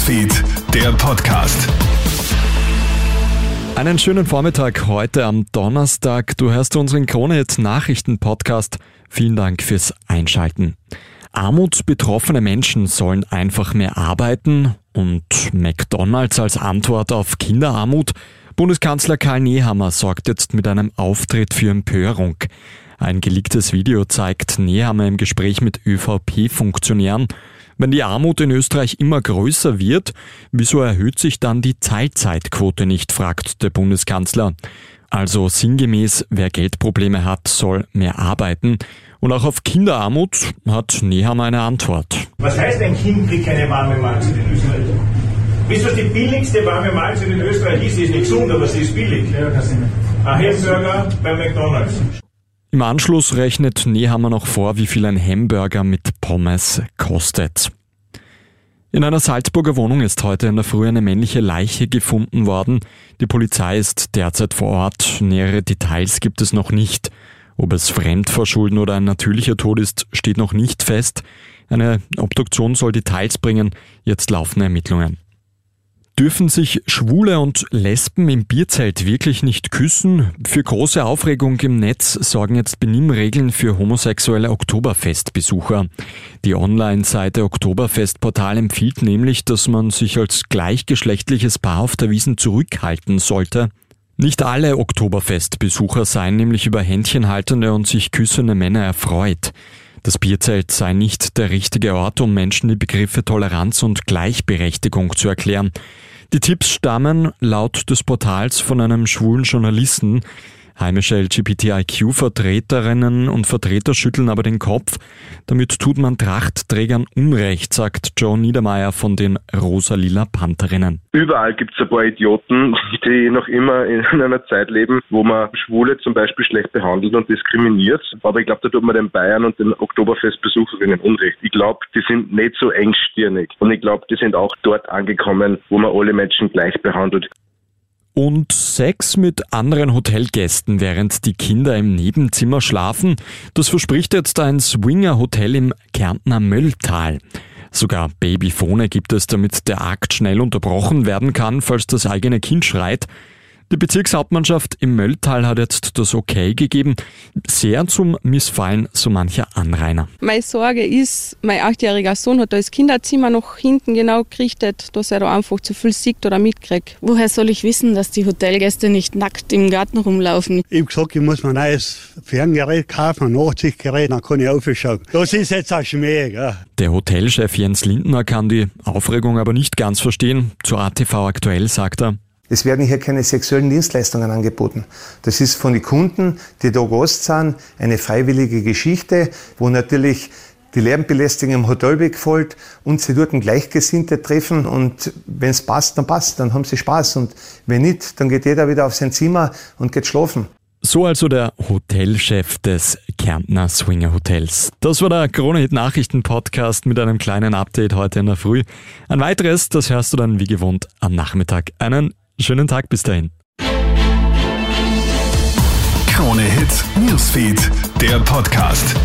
Newsfeed, der Podcast. Einen schönen Vormittag heute am Donnerstag. Du hörst unseren Kronehit Nachrichten Podcast. Vielen Dank fürs Einschalten. Armutsbetroffene Menschen sollen einfach mehr arbeiten und McDonald's als Antwort auf Kinderarmut. Bundeskanzler Karl Nehammer sorgt jetzt mit einem Auftritt für Empörung. Ein geleaktes Video zeigt Nehammer im Gespräch mit ÖVP-Funktionären. Wenn die Armut in Österreich immer größer wird, wieso erhöht sich dann die Teilzeitquote nicht, fragt der Bundeskanzler. Also sinngemäß, wer Geldprobleme hat, soll mehr arbeiten. Und auch auf Kinderarmut hat Nehammer eine Antwort. Was heißt, ein Kind kriegt keine warme Mahlzeit in Österreich? Wisst ihr, was die billigste warme Mahlzeit in Österreich ist? Sie ist nicht gesund, aber sie ist billig. Ein Hamburger bei McDonalds. Im Anschluss rechnet Nehammer noch vor, wie viel ein Hamburger mit Pommes kostet. In einer Salzburger Wohnung ist heute in der Früh eine männliche Leiche gefunden worden. Die Polizei ist derzeit vor Ort. Nähere Details gibt es noch nicht. Ob es Fremdverschulden oder ein natürlicher Tod ist, steht noch nicht fest. Eine Obduktion soll Details bringen. Jetzt laufen Ermittlungen. Dürfen sich Schwule und Lesben im Bierzelt wirklich nicht küssen? Für große Aufregung im Netz sorgen jetzt Benimmregeln für homosexuelle Oktoberfestbesucher. Die Online-Seite Oktoberfestportal empfiehlt nämlich, dass man sich als gleichgeschlechtliches Paar auf der Wiesen zurückhalten sollte. Nicht alle Oktoberfestbesucher seien nämlich über händchenhaltende und sich küssende Männer erfreut. Das Bierzelt sei nicht der richtige Ort, um Menschen die Begriffe Toleranz und Gleichberechtigung zu erklären. Die Tipps stammen laut des Portals von einem schwulen Journalisten. Heimische LGBTIQ-Vertreterinnen und Vertreter schütteln aber den Kopf. Damit tut man Trachtträgern Unrecht, sagt Joe Niedermeyer von den Rosa-Lila Pantherinnen. Überall gibt es ein paar Idioten, die noch immer in einer Zeit leben, wo man Schwule zum Beispiel schlecht behandelt und diskriminiert. Aber ich glaube, da tut man den Bayern und den Oktoberfestbesucherinnen Unrecht. Ich glaube, die sind nicht so engstirnig. Und ich glaube, die sind auch dort angekommen, wo man alle Menschen gleich behandelt und Sex mit anderen Hotelgästen, während die Kinder im Nebenzimmer schlafen. Das verspricht jetzt ein Swinger-Hotel im Kärntner Mölltal. Sogar Babyphone gibt es, damit der Akt schnell unterbrochen werden kann, falls das eigene Kind schreit. Die Bezirkshauptmannschaft im Mölltal hat jetzt das Okay gegeben, sehr zum Missfallen so mancher Anrainer. Meine Sorge ist, mein achtjähriger Sohn hat da das Kinderzimmer noch hinten genau gerichtet, dass er da einfach zu viel sieht oder mitkriegt. Woher soll ich wissen, dass die Hotelgäste nicht nackt im Garten rumlaufen? Ich habe gesagt, ich muss mir ein neues Ferngerät kaufen, ein Nachtsichtgerät, dann kann ich aufschauen. Das ist jetzt ein Schmäh. Gell? Der Hotelchef Jens Lindner kann die Aufregung aber nicht ganz verstehen. Zu ATV aktuell sagt er, es werden hier keine sexuellen Dienstleistungen angeboten. Das ist von den Kunden, die da Gast sind, eine freiwillige Geschichte, wo natürlich die Lärmbelästigung im Hotel wegfällt und sie dort ein Gleichgesinnte treffen und wenn es passt, dann passt, dann haben sie Spaß und wenn nicht, dann geht jeder wieder auf sein Zimmer und geht schlafen. So also der Hotelchef des Kärntner Swinger Hotels. Das war der Krone-Hit Nachrichten Podcast mit einem kleinen Update heute in der Früh. Ein weiteres, das hörst du dann wie gewohnt am Nachmittag. Einen Schönen Tag bis dahin. Krone Hits, Newsfeed, der Podcast.